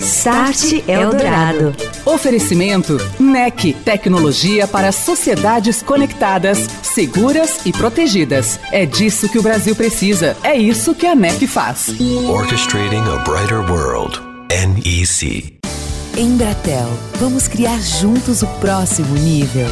Start Eldorado. Oferecimento NEC, tecnologia para sociedades conectadas, seguras e protegidas. É disso que o Brasil precisa. É isso que a NEC faz. Orchestrating a brighter world. NEC. Embratel, vamos criar juntos o próximo nível.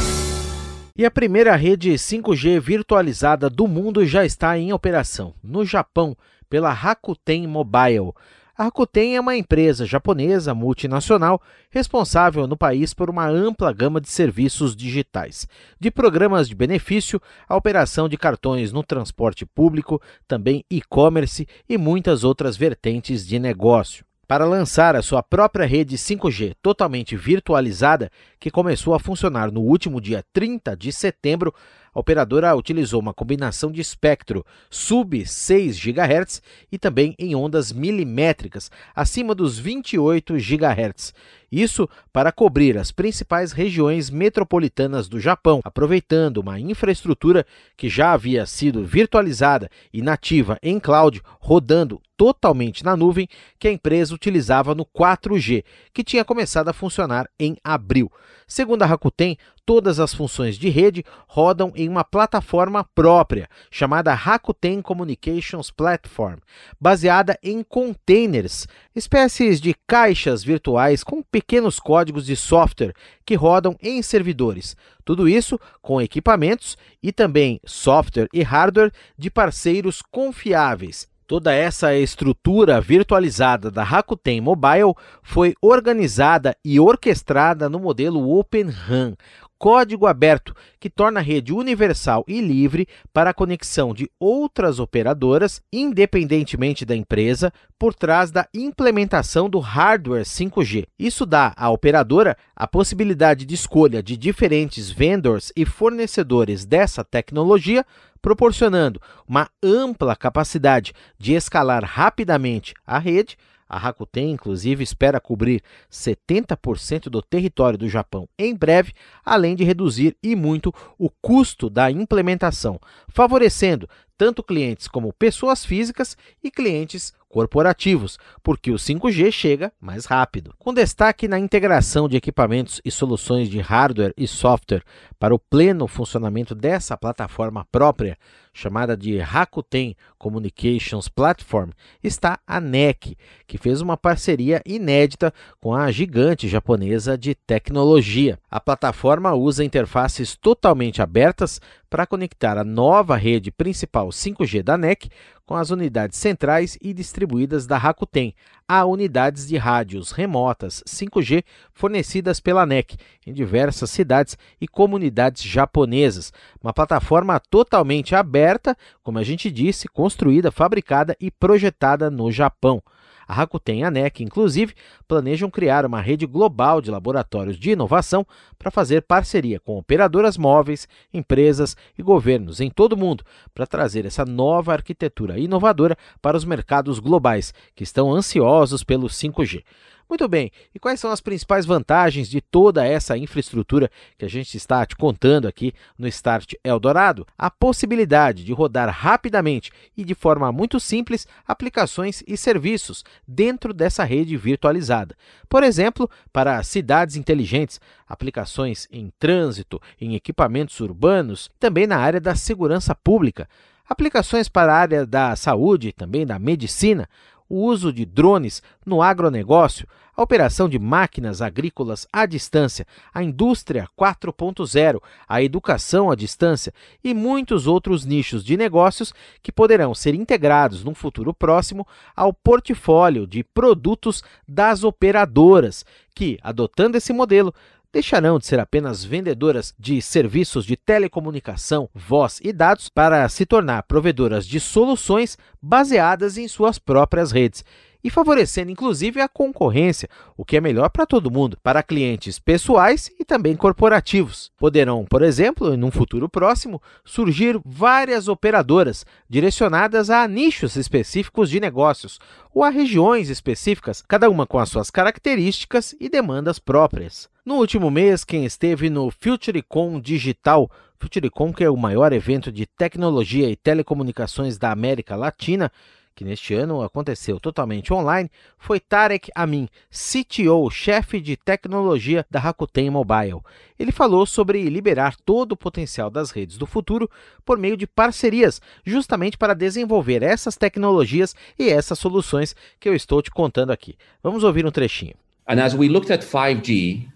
E a primeira rede 5G virtualizada do mundo já está em operação, no Japão, pela Rakuten Mobile. A Rakuten é uma empresa japonesa multinacional responsável no país por uma ampla gama de serviços digitais, de programas de benefício a operação de cartões no transporte público, também e-commerce e muitas outras vertentes de negócio. Para lançar a sua própria rede 5G totalmente virtualizada, que começou a funcionar no último dia 30 de setembro, a operadora utilizou uma combinação de espectro sub 6 GHz e também em ondas milimétricas, acima dos 28 GHz. Isso para cobrir as principais regiões metropolitanas do Japão, aproveitando uma infraestrutura que já havia sido virtualizada e nativa em cloud, rodando totalmente na nuvem, que a empresa utilizava no 4G, que tinha começado a funcionar em abril. Segundo a Rakuten, todas as funções de rede rodam em uma plataforma própria, chamada Rakuten Communications Platform, baseada em containers, espécies de caixas virtuais com pequenos códigos de software que rodam em servidores. Tudo isso com equipamentos e também software e hardware de parceiros confiáveis Toda essa estrutura virtualizada da Rakuten Mobile foi organizada e orquestrada no modelo Open RAN, código aberto que torna a rede universal e livre para a conexão de outras operadoras, independentemente da empresa, por trás da implementação do hardware 5G. Isso dá à operadora a possibilidade de escolha de diferentes vendors e fornecedores dessa tecnologia proporcionando uma ampla capacidade de escalar rapidamente a rede. A Rakuten, inclusive, espera cobrir 70% do território do Japão em breve, além de reduzir e muito o custo da implementação, favorecendo tanto clientes como pessoas físicas e clientes corporativos, porque o 5G chega mais rápido. Com destaque na integração de equipamentos e soluções de hardware e software para o pleno funcionamento dessa plataforma própria, chamada de Rakuten Communications Platform, está a NEC, que fez uma parceria inédita com a gigante japonesa de tecnologia. A plataforma usa interfaces totalmente abertas para conectar a nova rede principal 5G da NEC com as unidades centrais e distribuídas da Rakuten, a unidades de rádios remotas 5G fornecidas pela NEC em diversas cidades e comunidades japonesas. Uma plataforma totalmente aberta, como a gente disse, construída, fabricada e projetada no Japão. A Rakuten e a NEC, inclusive, planejam criar uma rede global de laboratórios de inovação para fazer parceria com operadoras móveis, empresas e governos em todo o mundo para trazer essa nova arquitetura inovadora para os mercados globais que estão ansiosos pelo 5G. Muito bem, e quais são as principais vantagens de toda essa infraestrutura que a gente está te contando aqui no Start Eldorado? A possibilidade de rodar rapidamente e de forma muito simples aplicações e serviços dentro dessa rede virtualizada. Por exemplo, para cidades inteligentes, aplicações em trânsito, em equipamentos urbanos, também na área da segurança pública aplicações para a área da saúde, também da medicina, o uso de drones no agronegócio, a operação de máquinas agrícolas à distância, a indústria 4.0, a educação à distância e muitos outros nichos de negócios que poderão ser integrados no futuro próximo ao portfólio de produtos das operadoras, que, adotando esse modelo, deixarão de ser apenas vendedoras de serviços de telecomunicação, voz e dados para se tornar provedoras de soluções baseadas em suas próprias redes e favorecendo inclusive a concorrência, o que é melhor para todo mundo, para clientes pessoais e também corporativos. Poderão, por exemplo, em um futuro próximo, surgir várias operadoras direcionadas a nichos específicos de negócios ou a regiões específicas, cada uma com as suas características e demandas próprias. No último mês, quem esteve no FutureCon Digital, FutureCon que é o maior evento de tecnologia e telecomunicações da América Latina, que neste ano aconteceu totalmente online, foi Tarek Amin, CTO, chefe de tecnologia da Rakuten Mobile. Ele falou sobre liberar todo o potencial das redes do futuro por meio de parcerias, justamente para desenvolver essas tecnologias e essas soluções que eu estou te contando aqui. Vamos ouvir um trechinho. And as we looked at 5G,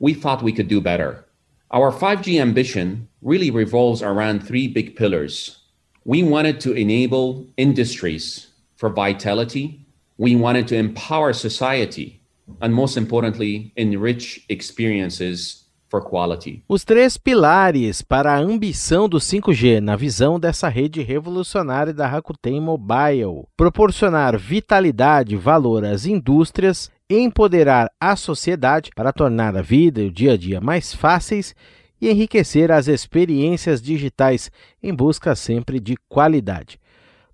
we thought we could do better. Our 5G ambition really revolves around three big pillars. We wanted to enable industries for vitality, we wanted to empower society, and most importantly, enrich experiences for quality. Os três pilares para a ambição do 5G na visão dessa rede revolucionária da Rakuten Mobile: proporcionar vitalidade valor às indústrias, empoderar a sociedade para tornar a vida e o dia a dia mais fáceis e enriquecer as experiências digitais em busca sempre de qualidade.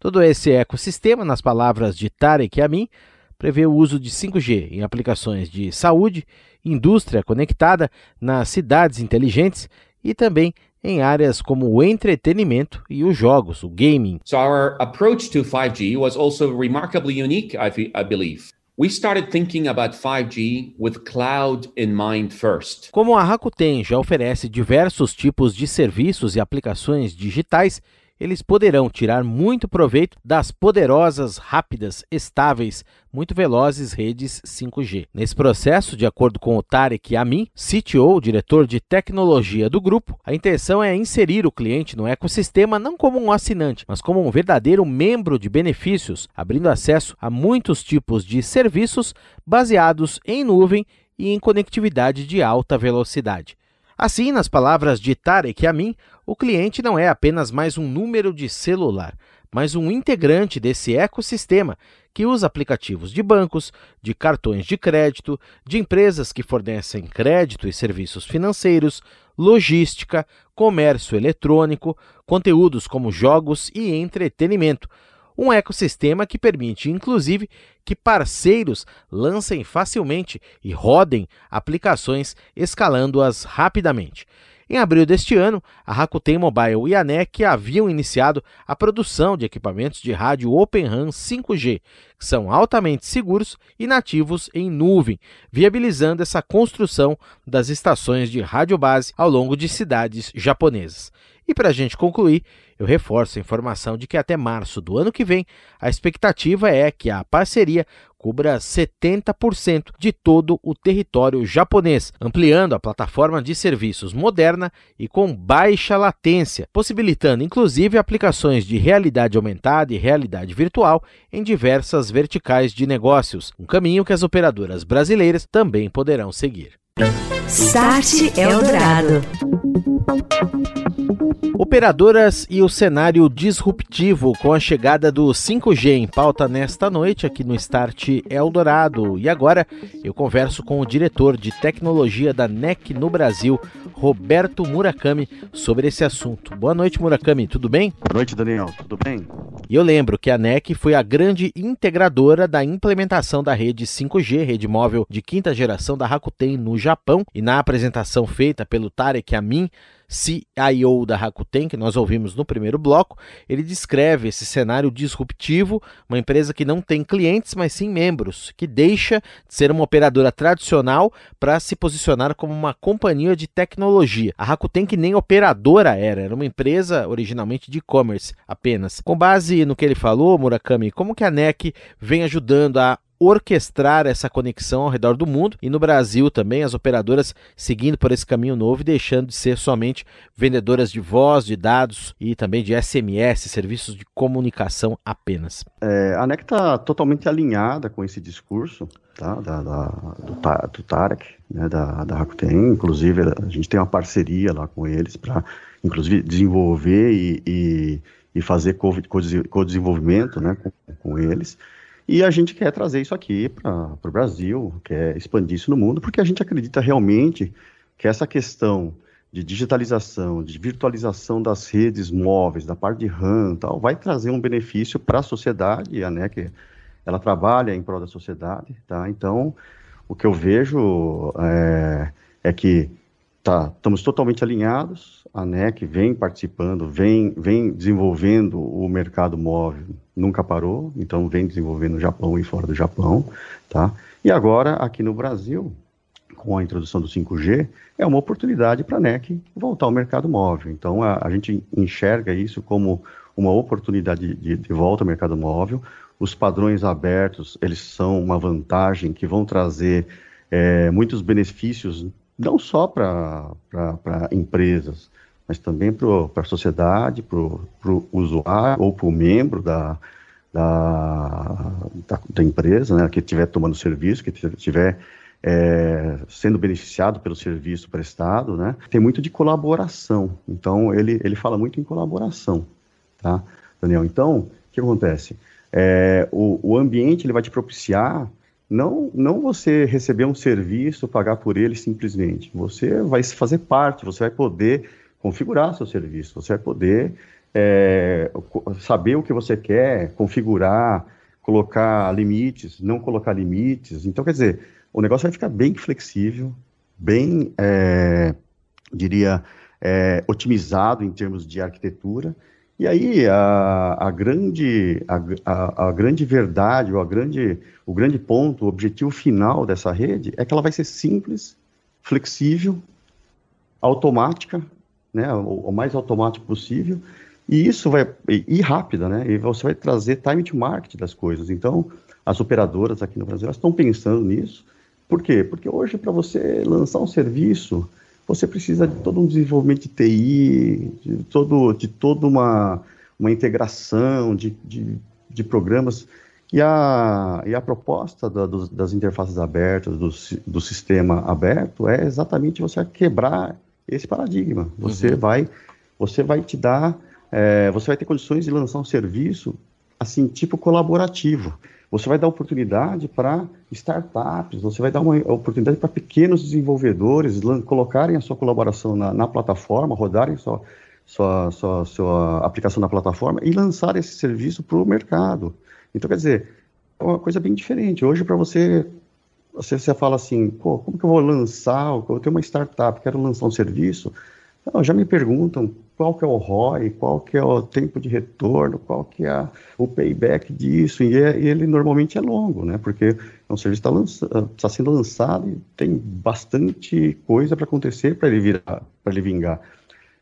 Todo esse ecossistema, nas palavras de Tarek Amin, prevê o uso de 5G em aplicações de saúde, indústria conectada, nas cidades inteligentes e também em áreas como o entretenimento e os jogos, o gaming. So our approach to 5G was also remarkably unique, I, believe. We started thinking about 5G with cloud in mind first. Como a Rakuten já oferece diversos tipos de serviços e aplicações digitais, eles poderão tirar muito proveito das poderosas, rápidas, estáveis, muito velozes redes 5G. Nesse processo, de acordo com o Tarek Amin, CTO, diretor de tecnologia do grupo, a intenção é inserir o cliente no ecossistema não como um assinante, mas como um verdadeiro membro de benefícios, abrindo acesso a muitos tipos de serviços baseados em nuvem e em conectividade de alta velocidade. Assim, nas palavras de Tarek Amin, o cliente não é apenas mais um número de celular, mas um integrante desse ecossistema que usa aplicativos de bancos, de cartões de crédito, de empresas que fornecem crédito e serviços financeiros, logística, comércio eletrônico, conteúdos como jogos e entretenimento, um ecossistema que permite, inclusive, que parceiros lancem facilmente e rodem aplicações escalando-as rapidamente. Em abril deste ano, a Rakuten Mobile e a NEC haviam iniciado a produção de equipamentos de rádio Open RAN 5G, que são altamente seguros e nativos em nuvem, viabilizando essa construção das estações de rádio base ao longo de cidades japonesas. E para a gente concluir, eu reforço a informação de que até março do ano que vem, a expectativa é que a parceria cubra 70% de todo o território japonês, ampliando a plataforma de serviços moderna e com baixa latência, possibilitando inclusive aplicações de realidade aumentada e realidade virtual em diversas verticais de negócios, um caminho que as operadoras brasileiras também poderão seguir. Start Eldorado. Operadoras e o cenário disruptivo com a chegada do 5G em pauta nesta noite aqui no Start Eldorado. E agora eu converso com o diretor de tecnologia da NEC no Brasil, Roberto Murakami, sobre esse assunto. Boa noite, Murakami, tudo bem? Boa noite, Daniel, tudo bem? E eu lembro que a NEC foi a grande integradora da implementação da rede 5G, rede móvel de quinta geração da Rakuten no Japão, e na apresentação feita pelo Tarek Amin, CIO da Rakuten, que nós ouvimos no primeiro bloco, ele descreve esse cenário disruptivo, uma empresa que não tem clientes, mas sim membros, que deixa de ser uma operadora tradicional para se posicionar como uma companhia de tecnologia. A Rakuten que nem operadora era, era uma empresa originalmente de e-commerce apenas. Com base no que ele falou, Murakami, como que a NEC vem ajudando a orquestrar essa conexão ao redor do mundo e no Brasil também as operadoras seguindo por esse caminho novo e deixando de ser somente vendedoras de voz, de dados e também de SMS, serviços de comunicação apenas. É, a NEC está totalmente alinhada com esse discurso tá, da, da, do, do Tarek, né, da, da Rakuten, inclusive a gente tem uma parceria lá com eles para inclusive desenvolver e, e, e fazer co-desenvolvimento né, com, com eles. E a gente quer trazer isso aqui para o Brasil, quer expandir isso no mundo, porque a gente acredita realmente que essa questão de digitalização, de virtualização das redes móveis, da parte de RAM tal, vai trazer um benefício para a sociedade, e a NEC, ela trabalha em prol da sociedade, tá? Então, o que eu vejo é, é que tá, estamos totalmente alinhados. A NEC vem participando, vem, vem desenvolvendo o mercado móvel, nunca parou, então vem desenvolvendo no Japão e fora do Japão, tá? E agora aqui no Brasil, com a introdução do 5G, é uma oportunidade para a NEC voltar ao mercado móvel. Então a, a, gente enxerga isso como uma oportunidade de, de volta ao mercado móvel. Os padrões abertos, eles são uma vantagem que vão trazer é, muitos benefícios não só para empresas, mas também para a sociedade, para o usuário ou para o membro da, da, da, da, empresa, né, que estiver tomando serviço, que estiver é, sendo beneficiado pelo serviço prestado, né, tem muito de colaboração. Então, ele, ele fala muito em colaboração, tá, Daniel? Então, o que acontece? É, o, o ambiente ele vai te propiciar não, não você receber um serviço, pagar por ele simplesmente. Você vai fazer parte, você vai poder configurar seu serviço, você vai poder é, saber o que você quer, configurar, colocar limites, não colocar limites. Então, quer dizer, o negócio vai ficar bem flexível, bem, é, diria, é, otimizado em termos de arquitetura, e aí a, a grande, a, a, grande verdade, ou a grande, o grande ponto, o objetivo final dessa rede é que ela vai ser simples, flexível, automática, né, o, o mais automático possível, e isso vai e, rápida, né? E você vai trazer time to market das coisas. Então, as operadoras aqui no Brasil estão pensando nisso. Por quê? Porque hoje para você lançar um serviço, você precisa de todo um desenvolvimento de TI, de, todo, de toda uma, uma integração de, de, de programas. E a, e a proposta da, do, das interfaces abertas, do, do sistema aberto, é exatamente você quebrar esse paradigma. Você uhum. vai você vai te dar, é, você vai ter condições de lançar um serviço assim tipo colaborativo. Você vai dar oportunidade para startups, você vai dar uma oportunidade para pequenos desenvolvedores colocarem a sua colaboração na, na plataforma, rodarem sua, sua, sua, sua aplicação na plataforma e lançar esse serviço para o mercado. Então, quer dizer, é uma coisa bem diferente. Hoje, para você, você, você fala assim, pô, como que eu vou lançar, eu tenho uma startup, quero lançar um serviço, já me perguntam qual que é o ROI, qual que é o tempo de retorno, qual que é o payback disso, e, é, e, ele normalmente é longo, né? Porque é um serviço está tá sendo lançado e tem bastante coisa para acontecer para ele virar, para ele vingar.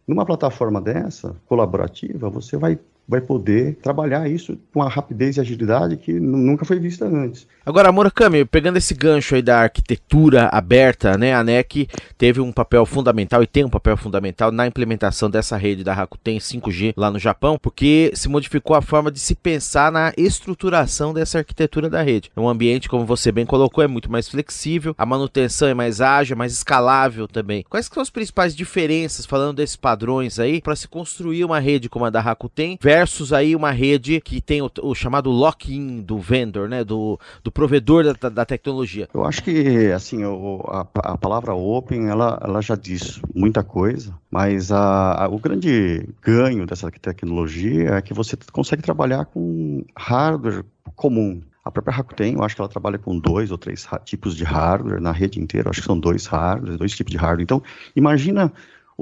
Numa plataforma dessa, colaborativa, você vai vai poder trabalhar isso com a rapidez e agilidade que nunca foi vista antes. Agora, Murakami, pegando esse gancho aí da arquitetura aberta, né, a NEC teve um papel fundamental e tem um papel fundamental na implementação dessa rede da Rakuten 5G lá no Japão, porque se modificou a forma de se pensar na estruturação dessa arquitetura da rede. Um ambiente, como você bem colocou, é muito mais flexível, a manutenção é mais ágil, é mais escalável também. Quais são as principais diferenças, falando desses padrões aí, para se construir uma rede como a da Rakuten versus versus aí uma rede que tem o, o chamado lock-in do vendor, né, do, do provedor da, da tecnologia. Eu acho que, assim, o, a, a palavra open, ela, ela já diz muita coisa, mas a, a, o grande ganho dessa tecnologia é que você consegue trabalhar com hardware comum, a própria Rakuten, eu acho que ela trabalha com dois ou três tipos de hardware na rede inteira, acho que são dois hardware, dois tipos de hardware. Então, imagina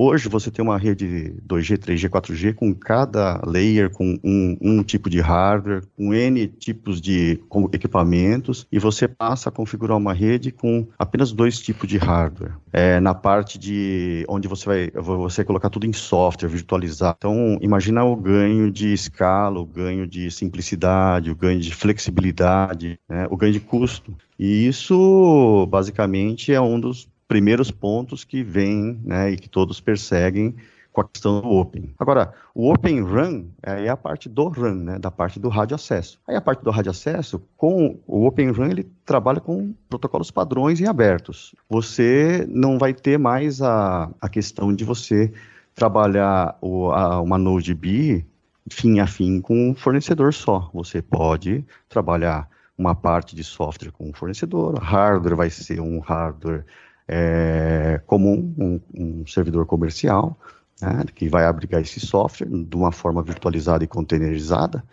Hoje você tem uma rede 2G, 3G, 4G com cada layer com um, um tipo de hardware, com N tipos de equipamentos e você passa a configurar uma rede com apenas dois tipos de hardware. É, na parte de onde você vai você colocar tudo em software, virtualizar. Então, imagina o ganho de escala, o ganho de simplicidade, o ganho de flexibilidade, né, o ganho de custo. E isso, basicamente, é um dos primeiros pontos que vêm né, e que todos perseguem com a questão do Open. Agora, o Open Run é a parte do Run, né, da parte do rádio acesso. Aí a parte do rádio acesso, com o Open Run, ele trabalha com protocolos padrões e abertos. Você não vai ter mais a, a questão de você trabalhar o, a, uma Node B fim a fim com um fornecedor só. Você pode trabalhar uma parte de software com um fornecedor, hardware vai ser um hardware é, comum, um, um, servidor comercial, né, que vai abrigar esse software de uma forma virtualizada e containerizada,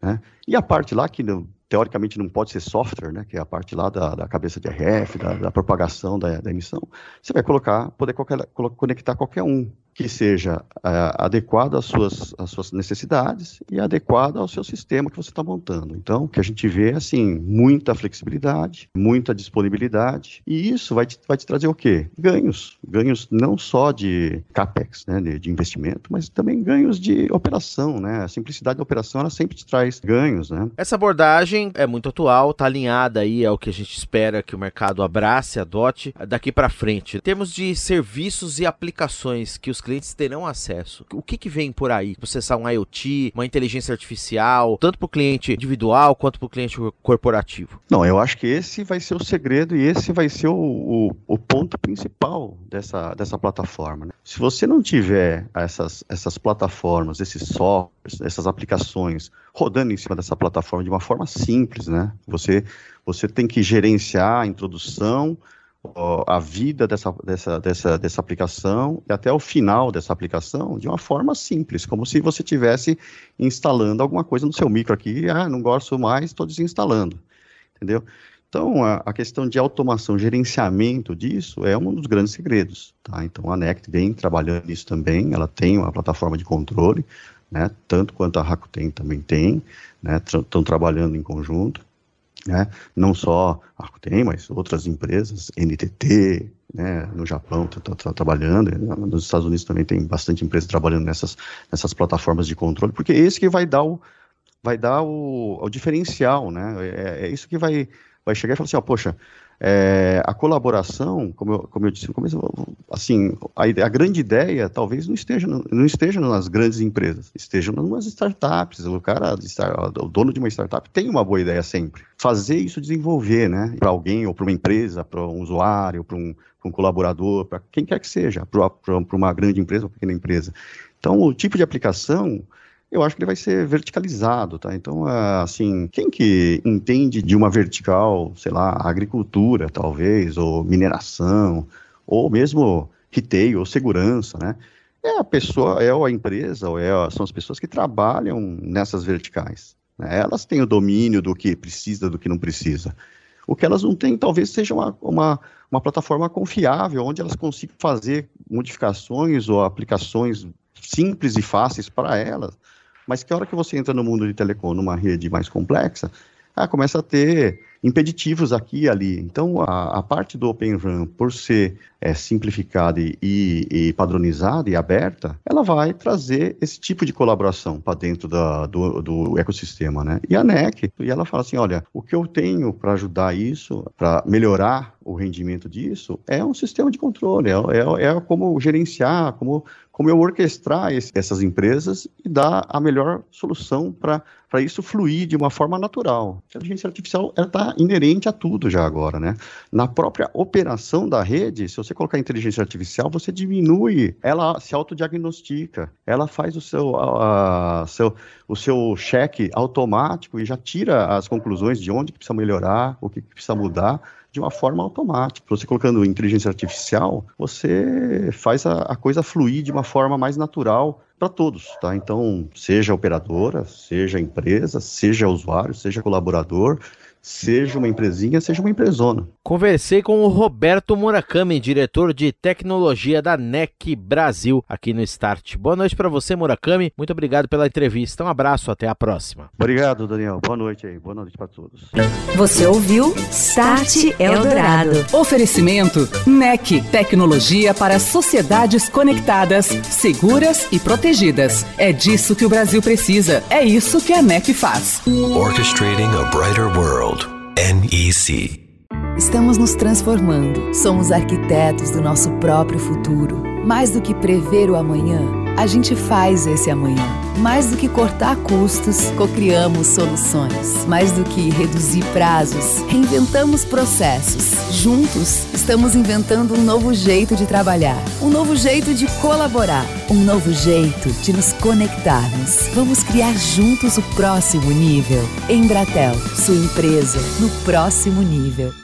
né, e a parte lá que teoricamente não pode ser software, né, que é a parte lá da, da cabeça de RF, da, da propagação da, da, emissão, você vai colocar, poder qualquer, conectar qualquer um que seja é, adequado às suas, às suas necessidades e adequado ao seu sistema que você está montando. Então, o que a gente vê é, assim, muita flexibilidade, muita disponibilidade, e isso vai te, vai te trazer o quê? Ganhos. Ganhos não só de CAPEX, né, de, de investimento, mas também ganhos de operação, né? A simplicidade da operação, ela sempre te traz ganhos, né? Essa abordagem é muito atual, está alinhada aí ao que a gente espera que o mercado abrace, adote daqui para frente. Em termos de serviços e aplicações que os clientes terão acesso. O que, que vem por aí? Processar um IoT, uma inteligência artificial, tanto para o cliente individual quanto para o cliente corporativo? Não, eu acho que esse vai ser o segredo e esse vai ser o, o, o ponto principal dessa, dessa plataforma. Né? Se você não tiver essas, essas plataformas, esses softwares, essas aplicações rodando em cima dessa plataforma de uma forma simples, né? Você, você tem que gerenciar a introdução, a vida dessa, dessa, dessa, dessa aplicação e até o final dessa aplicação de uma forma simples, como se você estivesse instalando alguma coisa no seu micro aqui, ah, não gosto mais, estou desinstalando, entendeu? Então, a, a, questão de automação, gerenciamento disso é um dos grandes segredos, tá? Então, a Nect vem trabalhando nisso também, ela tem uma plataforma de controle, né, tanto quanto a Rakuten também tem, né, estão trabalhando em conjunto, né? Não só a Rakuten, mas outras empresas, NTT, né, no Japão está tá, trabalhando, nos Estados Unidos também tem bastante empresa trabalhando nessas, nessas plataformas de controle, porque é esse que vai dar o, vai dar o, o diferencial, né? É, é isso que vai, vai chegar e falar assim, ó, poxa, é, a colaboração, como eu, como eu disse no começo, assim, a, a, grande ideia talvez não esteja, não esteja nas grandes empresas, esteja nas startups. O cara, o dono de uma startup tem uma boa ideia sempre. Fazer isso desenvolver, né, para alguém ou para uma empresa, para um usuário, para um, um, colaborador, para quem quer que seja, para uma grande empresa ou pequena empresa. Então, o tipo de aplicação eu acho que ele vai ser verticalizado, tá? Então, assim, quem que entende de uma vertical, sei lá, agricultura, talvez, ou mineração, ou mesmo retail, ou segurança, né? É a pessoa, é a empresa, ou é são as pessoas que trabalham nessas verticais. Né? Elas têm o domínio do que precisa, do que não precisa. O que elas não têm, talvez seja uma, uma, uma plataforma confiável, onde elas consigam fazer modificações ou aplicações simples e fáceis para elas, mas que a hora que você entra no mundo de telecom, numa rede mais complexa, ah, começa a ter impeditivos aqui e ali. Então, a, a parte do Open RAN, por ser é, simplificada e, e, padronizada e aberta, ela vai trazer esse tipo de colaboração para dentro da, do, do, ecossistema, né? E a NEC, e ela fala assim, olha, o que eu tenho para ajudar isso, para melhorar o rendimento disso, é um sistema de controle, é, é, é como gerenciar, como como eu orquestrar esse, essas empresas e dar a melhor solução para isso fluir de uma forma natural. A inteligência artificial inerente a tudo já agora, né? Na própria operação da rede, se você colocar inteligência artificial, você diminui, ela se autodiagnostica, ela faz o seu, a, a, seu, o seu cheque automático e já tira as conclusões de onde precisa melhorar, o que precisa mudar de uma forma automática. Você colocando inteligência artificial, você faz a, a coisa fluir de uma forma mais natural para todos, tá? Então, seja operadora, seja empresa, seja usuário, seja colaborador, seja uma empresinha, seja uma empresona. Conversei com o Roberto Murakami, diretor de tecnologia da NEC Brasil, aqui no Start. Boa noite para você, Murakami. Muito obrigado pela entrevista. Um abraço, até a próxima. Obrigado, Daniel. Boa noite aí. Boa noite para todos. Você ouviu Start Eldorado. Oferecimento NEC, tecnologia para sociedades conectadas, seguras e protegidas. É disso que o Brasil precisa. É isso que a NEC faz. Orchestrating a brighter world. NEC. Estamos nos transformando. Somos arquitetos do nosso próprio futuro. Mais do que prever o amanhã, a gente faz esse amanhã. Mais do que cortar custos, cocriamos soluções. Mais do que reduzir prazos, reinventamos processos. Juntos, estamos inventando um novo jeito de trabalhar, um novo jeito de colaborar, um novo jeito de nos conectarmos. Vamos criar juntos o próximo nível. Embratel, sua empresa no próximo nível.